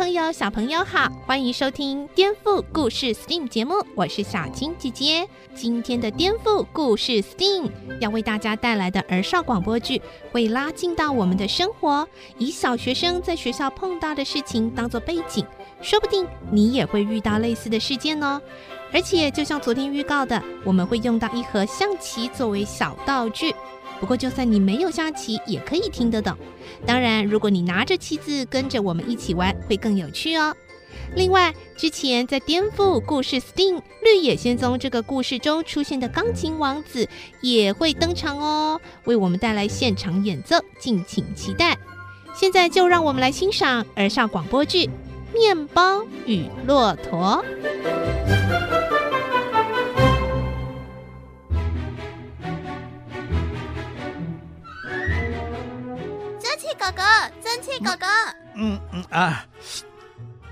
朋友、小朋友好，欢迎收听《颠覆故事 STEAM》节目，我是小青姐姐。今天的《颠覆故事 STEAM》要为大家带来的儿少广播剧，会拉近到我们的生活，以小学生在学校碰到的事情当做背景，说不定你也会遇到类似的事件哦。而且，就像昨天预告的，我们会用到一盒象棋作为小道具。不过，就算你没有下棋，也可以听得懂。当然，如果你拿着棋子跟着我们一起玩，会更有趣哦。另外，之前在颠覆故事 STEAM 绿野仙踪这个故事中出现的钢琴王子也会登场哦，为我们带来现场演奏，敬请期待。现在就让我们来欣赏儿少广播剧《面包与骆驼》。哥哥，蒸汽哥哥，嗯嗯啊，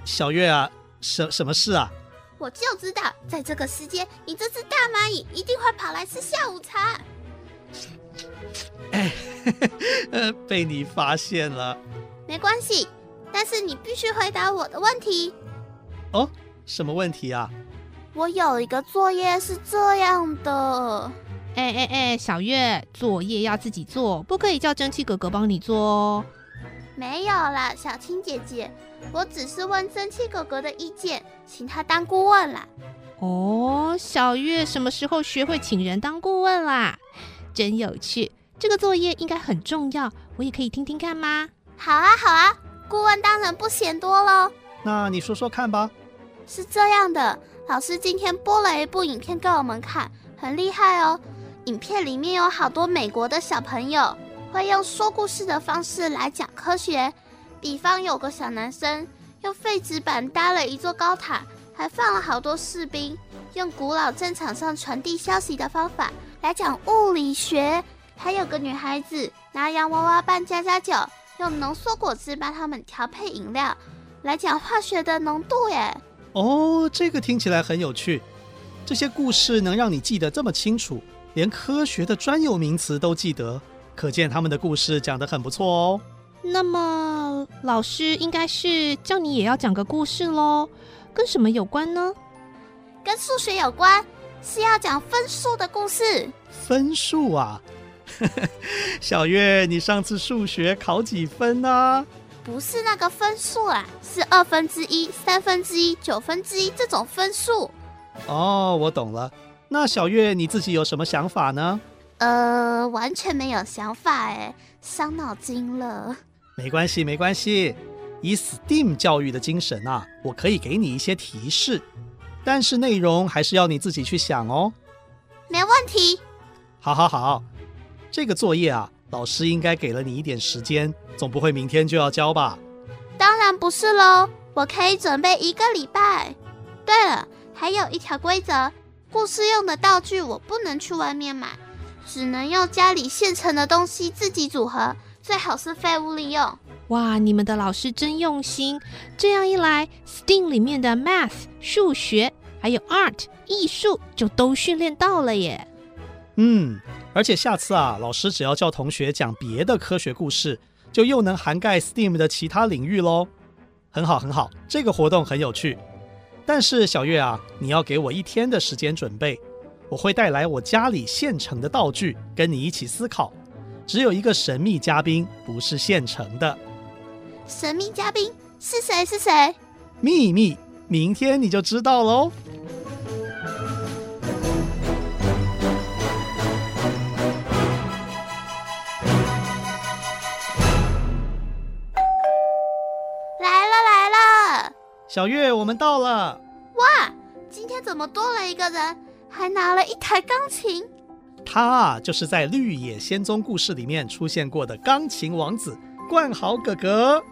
小月啊，什什么事啊？我就知道，在这个时间，你这只大蚂蚁一定会跑来吃下午茶。哎，呃，被你发现了。没关系，但是你必须回答我的问题。哦，什么问题啊？我有一个作业是这样的。哎哎哎，小月，作业要自己做，不可以叫蒸汽哥哥帮你做哦。没有啦，小青姐姐，我只是问蒸汽哥哥的意见，请他当顾问啦。哦，小月什么时候学会请人当顾问啦？真有趣，这个作业应该很重要，我也可以听听看吗？好啊，好啊，顾问当然不嫌多喽。那你说说看吧。是这样的，老师今天播了一部影片给我们看，很厉害哦。影片里面有好多美国的小朋友会用说故事的方式来讲科学，比方有个小男生用废纸板搭了一座高塔，还放了好多士兵，用古老战场上传递消息的方法来讲物理学。还有个女孩子拿洋娃娃扮家家酒，用浓缩果汁帮他们调配饮料，来讲化学的浓度耶。哦，这个听起来很有趣，这些故事能让你记得这么清楚。连科学的专有名词都记得，可见他们的故事讲得很不错哦。那么，老师应该是叫你也要讲个故事喽？跟什么有关呢？跟数学有关，是要讲分数的故事。分数啊？小月，你上次数学考几分啊？不是那个分数啊，是二分之一、三分之一、九分之一这种分数。哦，我懂了。那小月你自己有什么想法呢？呃，完全没有想法哎，伤脑筋了。没关系，没关系。以 STEAM 教育的精神啊，我可以给你一些提示，但是内容还是要你自己去想哦。没问题。好，好，好。这个作业啊，老师应该给了你一点时间，总不会明天就要交吧？当然不是喽，我可以准备一个礼拜。对了，还有一条规则。故事用的道具我不能去外面买，只能用家里现成的东西自己组合，最好是废物利用。哇，你们的老师真用心！这样一来，STEAM 里面的 Math 数学还有 Art 艺术就都训练到了耶。嗯，而且下次啊，老师只要叫同学讲别的科学故事，就又能涵盖 STEAM 的其他领域喽。很好，很好，这个活动很有趣。但是小月啊，你要给我一天的时间准备，我会带来我家里现成的道具，跟你一起思考。只有一个神秘嘉宾不是现成的。神秘嘉宾是谁？是谁？秘密，明天你就知道喽。小月，我们到了！哇，今天怎么多了一个人，还拿了一台钢琴？他啊，就是在《绿野仙踪》故事里面出现过的钢琴王子冠豪哥哥。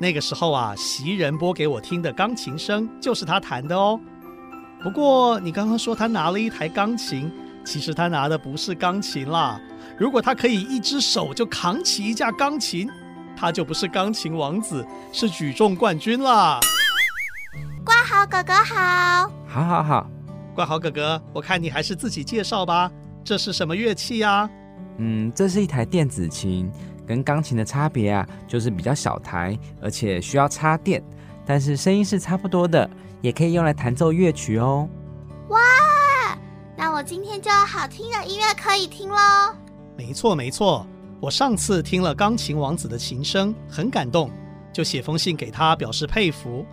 那个时候啊，袭人播给我听的钢琴声就是他弹的哦。不过你刚刚说他拿了一台钢琴，其实他拿的不是钢琴啦，如果他可以一只手就扛起一架钢琴，他就不是钢琴王子，是举重冠军啦。冠豪哥哥好，好好好。冠豪哥哥，我看你还是自己介绍吧。这是什么乐器呀？嗯，这是一台电子琴，跟钢琴的差别啊，就是比较小台，而且需要插电，但是声音是差不多的，也可以用来弹奏乐曲哦。哇，那我今天就有好听的音乐可以听喽。没错没错，我上次听了钢琴王子的琴声，很感动，就写封信给他表示佩服。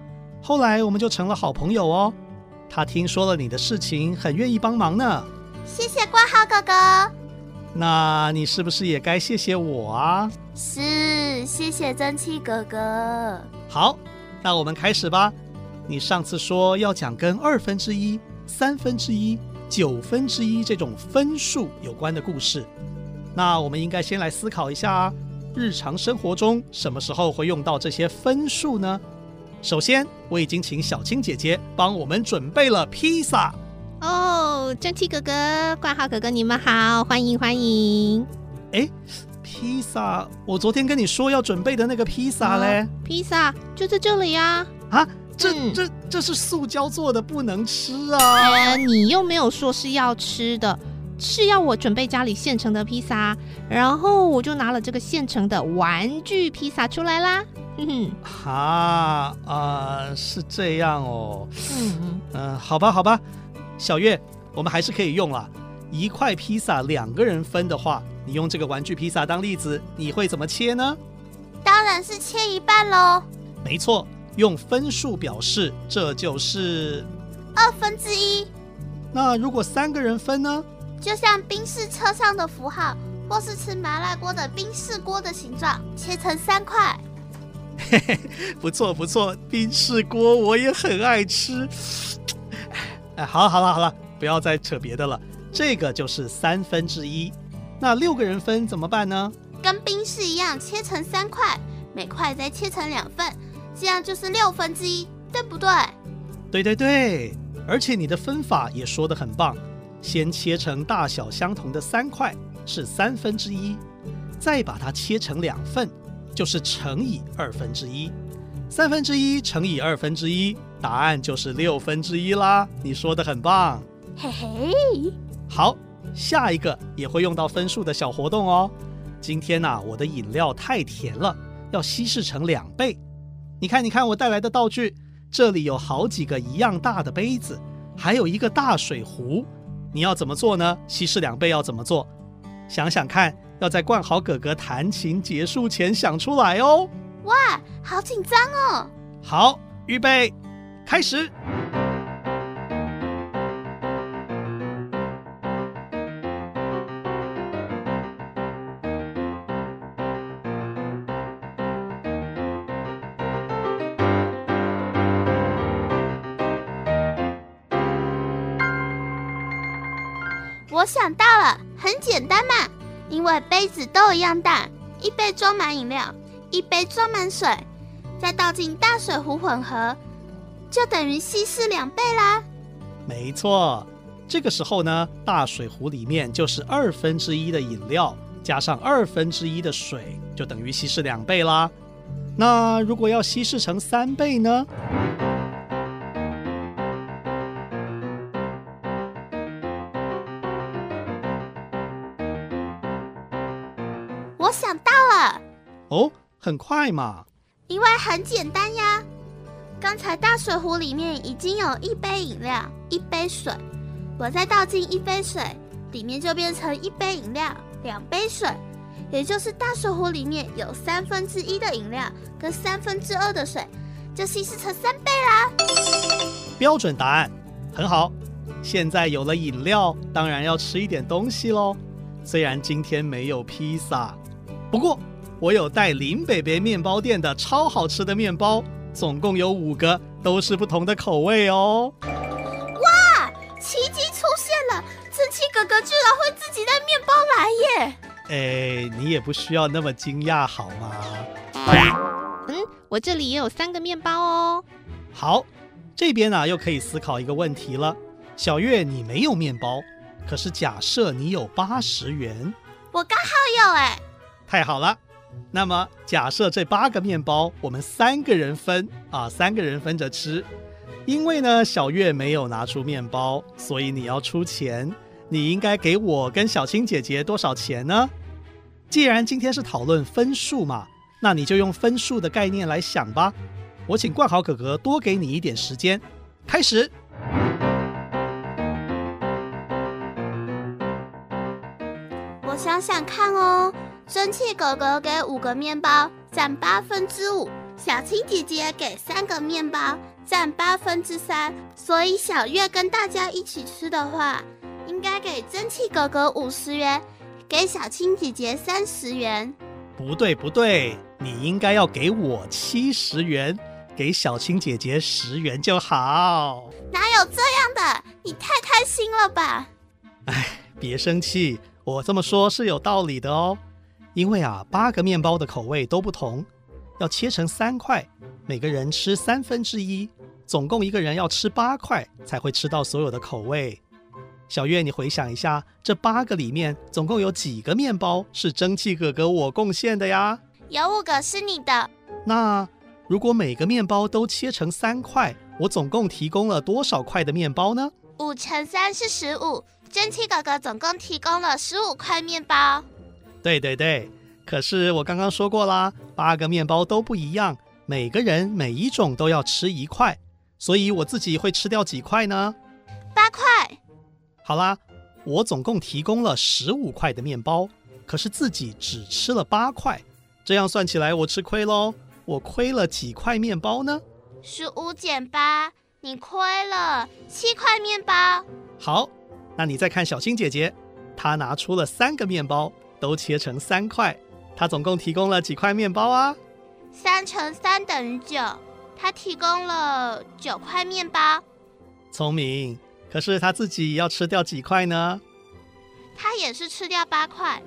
后来我们就成了好朋友哦。他听说了你的事情，很愿意帮忙呢。谢谢冠豪哥哥。那你是不是也该谢谢我啊？是，谢谢蒸汽哥哥。好，那我们开始吧。你上次说要讲跟二分之一、三分之一、九分之一这种分数有关的故事。那我们应该先来思考一下啊，日常生活中什么时候会用到这些分数呢？首先，我已经请小青姐姐帮我们准备了披萨。哦，蒸汽哥哥、冠浩哥哥，你们好，欢迎欢迎。哎，披萨，我昨天跟你说要准备的那个披萨嘞？哦、披萨就在这里呀。啊，这、嗯、这这是塑胶做的，不能吃啊。呃，你又没有说是要吃的，是要我准备家里现成的披萨，然后我就拿了这个现成的玩具披萨出来啦。嗯哼，哈啊、呃，是这样哦。嗯嗯，呃，好吧好吧，小月，我们还是可以用了。一块披萨两个人分的话，你用这个玩具披萨当例子，你会怎么切呢？当然是切一半喽。没错，用分数表示，这就是二分之一。那如果三个人分呢？就像冰室车上的符号，或是吃麻辣锅的冰室锅的形状，切成三块。嘿嘿，不错不错，冰室锅我也很爱吃。哎，好了好了好了，不要再扯别的了。这个就是三分之一。那六个人分怎么办呢？跟冰室一样，切成三块，每块再切成两份，这样就是六分之一，对不对？对对对，而且你的分法也说得很棒。先切成大小相同的三块，是三分之一，再把它切成两份。就是乘以二分之一，三分之一乘以二分之一，答案就是六分之一啦。你说的很棒，嘿嘿。好，下一个也会用到分数的小活动哦。今天呐、啊，我的饮料太甜了，要稀释成两倍。你看，你看我带来的道具，这里有好几个一样大的杯子，还有一个大水壶。你要怎么做呢？稀释两倍要怎么做？想想看。要在冠豪哥哥弹琴结束前想出来哦！哇，好紧张哦！好，预备，开始。我想到了，很简单嘛。因为杯子都一样大，一杯装满饮料，一杯装满水，再倒进大水壶混合，就等于稀释两倍啦。没错，这个时候呢，大水壶里面就是二分之一的饮料，加上二分之一的水，就等于稀释两倍啦。那如果要稀释成三倍呢？很快嘛！因为很简单呀。刚才大水壶里面已经有一杯饮料、一杯水，我再倒进一杯水，里面就变成一杯饮料、两杯水，也就是大水壶里面有三分之一的饮料跟三分之二的水，就稀释成三倍啦。标准答案，很好。现在有了饮料，当然要吃一点东西喽。虽然今天没有披萨。不过，我有带林北北面包店的超好吃的面包，总共有五个，都是不同的口味哦。哇，奇迹出现了！蒸汽哥哥居然会自己带面包来耶！哎，你也不需要那么惊讶好吗？嗯，我这里也有三个面包哦。好，这边呢、啊、又可以思考一个问题了。小月，你没有面包，可是假设你有八十元。我刚好有哎。太好了，那么假设这八个面包我们三个人分啊，三个人分着吃。因为呢，小月没有拿出面包，所以你要出钱。你应该给我跟小青姐姐多少钱呢？既然今天是讨论分数嘛，那你就用分数的概念来想吧。我请冠豪哥哥多给你一点时间，开始。我想想看哦，蒸汽狗狗给五个面包，占八分之五；小青姐姐给三个面包，占八分之三。所以小月跟大家一起吃的话，应该给蒸汽狗狗五十元，给小青姐姐三十元。不对不对，你应该要给我七十元，给小青姐姐十元就好。哪有这样的？你太贪心了吧？哎，别生气，我这么说是有道理的哦。因为啊，八个面包的口味都不同，要切成三块，每个人吃三分之一，总共一个人要吃八块才会吃到所有的口味。小月，你回想一下，这八个里面总共有几个面包是蒸汽哥哥我贡献的呀？有五个是你的。那如果每个面包都切成三块，我总共提供了多少块的面包呢？五乘三是十五，蒸汽哥哥总共提供了十五块面包。对对对，可是我刚刚说过啦，八个面包都不一样，每个人每一种都要吃一块，所以我自己会吃掉几块呢？八块。好啦，我总共提供了十五块的面包，可是自己只吃了八块，这样算起来我吃亏喽。我亏了几块面包呢？十五减八，你亏了七块面包。好，那你再看小新姐姐，她拿出了三个面包，都切成三块，他总共提供了几块面包啊？三乘三等于九，他提供了九块面包。聪明。可是他自己要吃掉几块呢？他也是吃掉八块。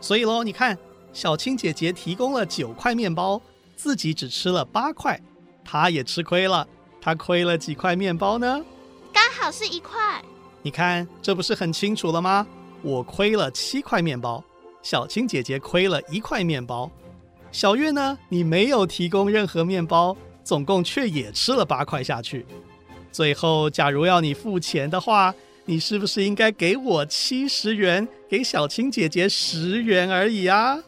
所以喽，你看，小青姐姐提供了九块面包，自己只吃了八块，她也吃亏了。她亏了几块面包呢？刚好是一块。你看，这不是很清楚了吗？我亏了七块面包，小青姐姐亏了一块面包。小月呢？你没有提供任何面包，总共却也吃了八块下去。最后，假如要你付钱的话，你是不是应该给我七十元，给小青姐姐十元而已啊？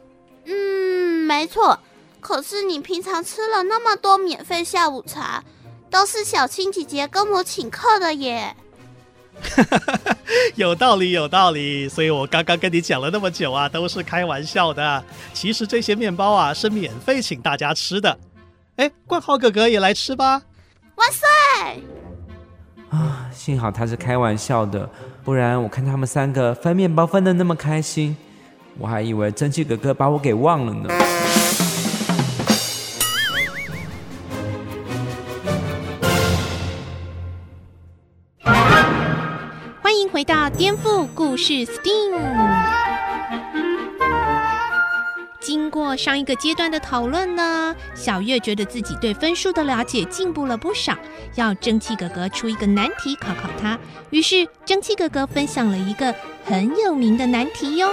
嗯，没错。可是你平常吃了那么多免费下午茶，都是小青姐姐跟我请客的耶。有道理，有道理。所以我刚刚跟你讲了那么久啊，都是开玩笑的。其实这些面包啊，是免费请大家吃的。哎，冠豪哥哥也来吃吧。哇塞！啊，幸好他是开玩笑的，不然我看他们三个分面包分得那么开心，我还以为蒸汽哥哥把我给忘了呢。颠覆故事 STEAM。经过上一个阶段的讨论呢，小月觉得自己对分数的了解进步了不少，要蒸汽哥哥出一个难题考考他。于是蒸汽哥哥分享了一个很有名的难题哟。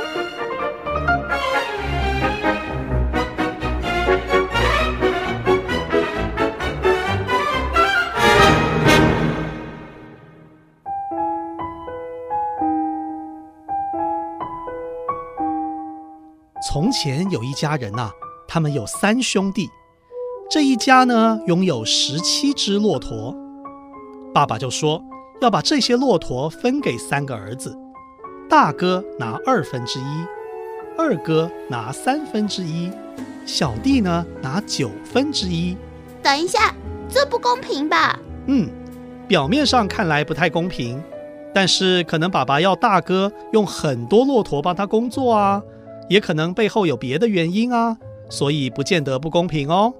从前有一家人呐、他们有三兄弟，这一家呢拥有十七只骆驼。爸爸就说要把这些骆驼分给三个儿子，大哥拿二分之一，二哥拿三分之一，小弟呢拿九分之一。等一下，这不公平吧？嗯，表面上看来不太公平，但是可能爸爸要大哥用很多骆驼帮他工作啊。也可能背后有别的原因啊，所以不见得不公平哦。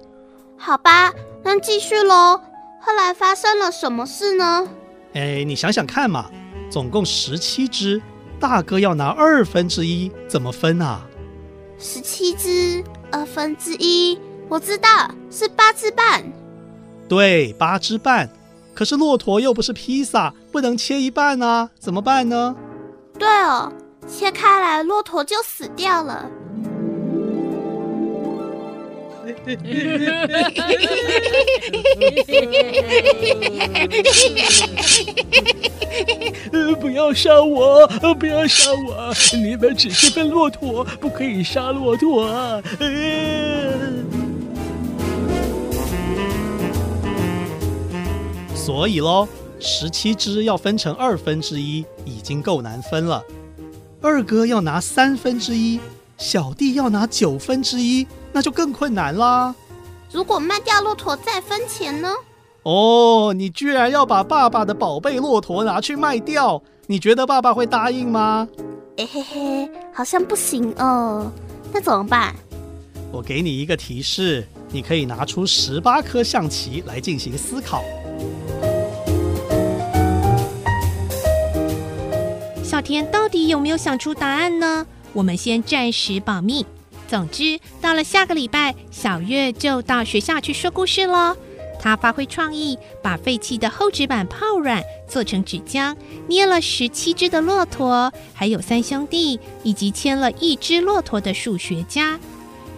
好吧，那继续喽。后来发生了什么事呢？哎，你想想看嘛，总共十七只，大哥要拿二分之一，怎么分啊？十七只，二分之一，我知道是八只半。对，八只半。可是骆驼又不是披萨，不能切一半啊，怎么办呢？对哦。切开来，骆驼就死掉了。不要杀我！不要杀我！你们只是笨骆驼，不可以杀骆驼啊！所以喽，十七只要分成二分之一，已经够难分了。二哥要拿三分之一，小弟要拿九分之一，那就更困难啦。如果卖掉骆驼再分钱呢？哦，你居然要把爸爸的宝贝骆驼拿去卖掉？你觉得爸爸会答应吗？哎嘿嘿，好像不行哦。那怎么办？我给你一个提示，你可以拿出十八颗象棋来进行思考。小田到底有没有想出答案呢？我们先暂时保密。总之，到了下个礼拜，小月就到学校去说故事喽。他发挥创意，把废弃的厚纸板泡软，做成纸浆，捏了十七只的骆驼，还有三兄弟，以及牵了一只骆驼的数学家。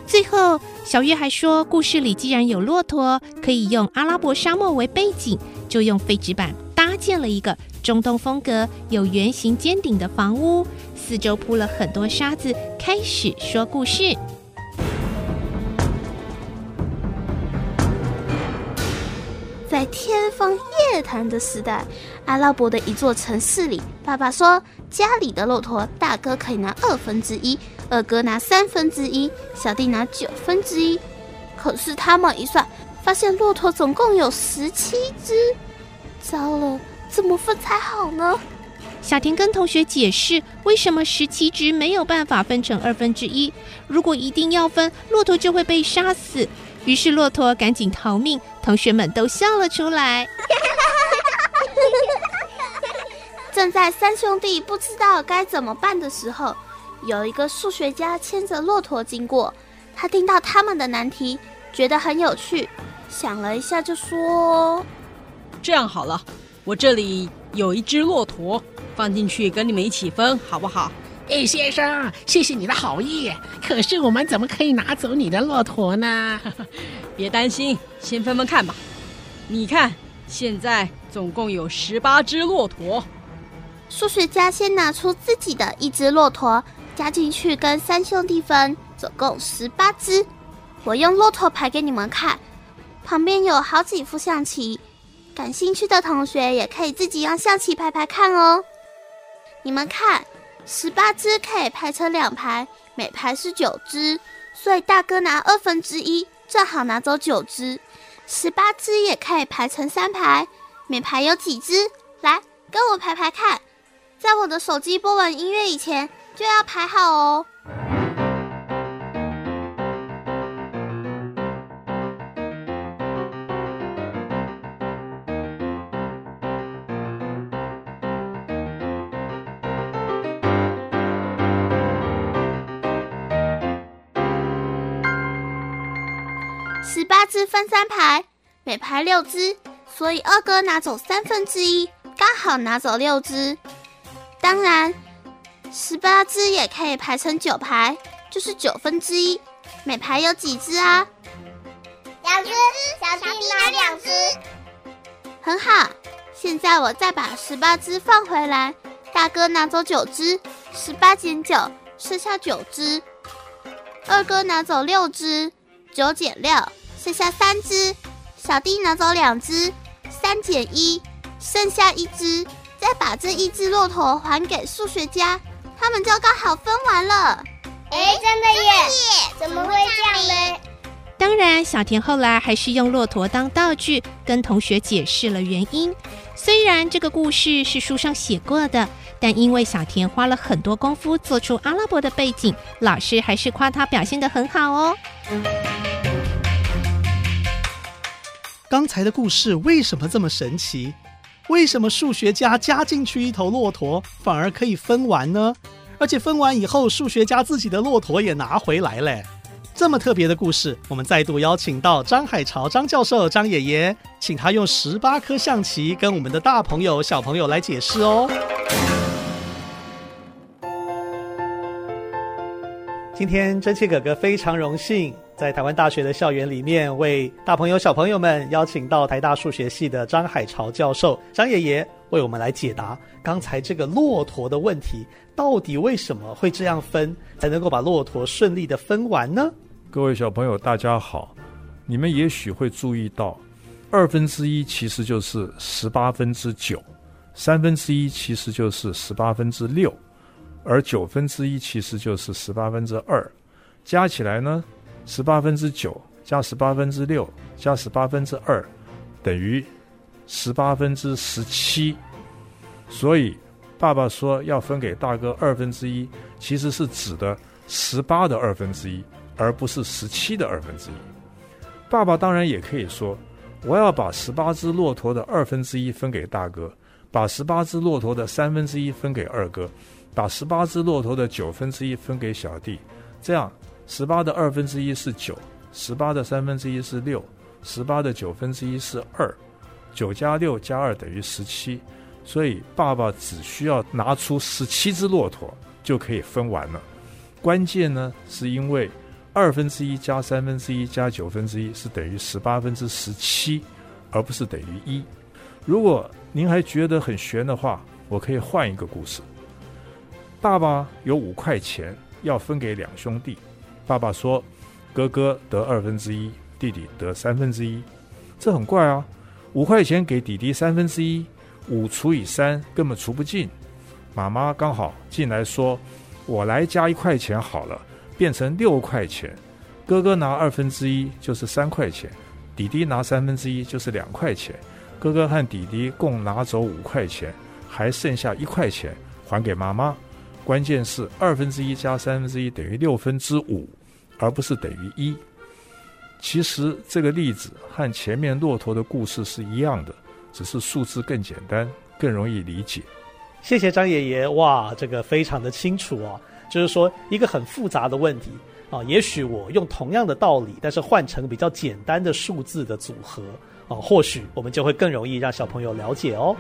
最后，小月还说，故事里既然有骆驼，可以用阿拉伯沙漠为背景，就用废纸板搭建了一个中东风格、有圆形尖顶的房屋。四周铺了很多沙子，开始说故事。在天方夜谭的时代，阿拉伯的一座城市里，爸爸说家里的骆驼，大哥可以拿二分之一，二哥拿三分之一，小弟拿九分之一。可是他们一算，发现骆驼总共有十七只。糟了，怎么分才好呢？小田跟同学解释，为什么十七只没有办法分成二分之一？如果一定要分，骆驼就会被杀死。于是骆驼赶紧逃命，同学们都笑了出来。正在三兄弟不知道该怎么办的时候，有一个数学家牵着骆驼经过，他听到他们的难题，觉得很有趣，想了一下就说：“这样好了，我这里有一只骆驼。”放进去跟你们一起分，好不好？哎，先生，谢谢你的好意。可是我们怎么可以拿走你的骆驼呢？别担心，先分分看吧。你看，现在总共有十八只骆驼。数学家先拿出自己的一只骆驼，加进去跟三兄弟分，总共十八只。我用骆驼牌给你们看，旁边有好几副象棋，感兴趣的同学也可以自己用象棋排排看哦。你们看，十八只可以排成两排，每排是九只，所以大哥拿二分之一，正好拿走九只。十八只也可以排成三排，每排有几只？来，跟我排排看，在我的手机播完音乐以前就要排好哦。八只分三排，每排六只，所以二哥拿走三分之一，刚好拿走六只。当然，十八只也可以排成九排，就是九分之一，每排有几只啊？两只，小弟拿两只。很好，现在我再把十八只放回来，大哥拿走九只，十八减九，剩下九只。二哥拿走六只，九减六。剩下三只，小弟拿走两只，三减一，剩下一只，再把这一只骆驼还给数学家，他们就刚好分完了。哎，真的耶！怎么会这样呢？当然，小田后来还是用骆驼当道具，跟同学解释了原因。虽然这个故事是书上写过的，但因为小田花了很多功夫做出阿拉伯的背景，老师还是夸他表现得很好哦。刚才的故事为什么这么神奇？为什么数学家加进去一头骆驼，反而可以分完呢？而且分完以后，数学家自己的骆驼也拿回来嘞。这么特别的故事，我们再度邀请到张海潮张教授张爷爷，请他用十八颗象棋跟我们的大朋友小朋友来解释哦。今天真切哥哥非常荣幸，在台湾大学的校园里面，为大朋友小朋友们邀请到台大数学系的张海潮教授张爷爷，为我们来解答刚才这个骆驼的问题，到底为什么会这样分，才能够把骆驼顺利的分完呢？各位小朋友，大家好，你们也许会注意到，二分之一其实就是十八分之九，三分之一其实就是十八分之六。而九分之一其实就是十八分之二，加起来呢，十八分之九加十八分之六加十八分之二，等于十八分之十七。所以爸爸说要分给大哥二分之一，其实是指的十八的二分之一，而不是十七的二分之一。爸爸当然也可以说，我要把十八只骆驼的二分之一分给大哥，把十八只骆驼的三分之一分给二哥。把十八只骆驼的九分之一分给小弟，这样十八的二分之一是九，十八的三分之一是六，十八的九分之一是二，九加六加二等于十七，所以爸爸只需要拿出十七只骆驼就可以分完了。关键呢，是因为二分之一加三分之一加九分之一是等于十八分之十七，而不是等于一。如果您还觉得很悬的话，我可以换一个故事。爸爸有五块钱要分给两兄弟，爸爸说：“哥哥得二分之一，弟弟得三分之一。”这很怪啊！五块钱给弟弟三分之一，五除以三根本除不尽。妈妈刚好进来说：“我来加一块钱好了，变成六块钱。哥哥拿二分之一就是三块钱，弟弟拿三分之一就是两块钱。哥哥和弟弟共拿走五块钱，还剩下一块钱还给妈妈。”关键是二分之一加三分之一等于六分之五，而不是等于一。其实这个例子和前面骆驼的故事是一样的，只是数字更简单，更容易理解。谢谢张爷爷，哇，这个非常的清楚哦。就是说一个很复杂的问题啊，也许我用同样的道理，但是换成比较简单的数字的组合啊，或许我们就会更容易让小朋友了解哦。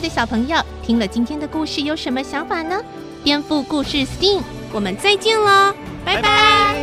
爱的小朋友，听了今天的故事有什么想法呢？颠覆故事 STEAM，我们再见喽，拜拜。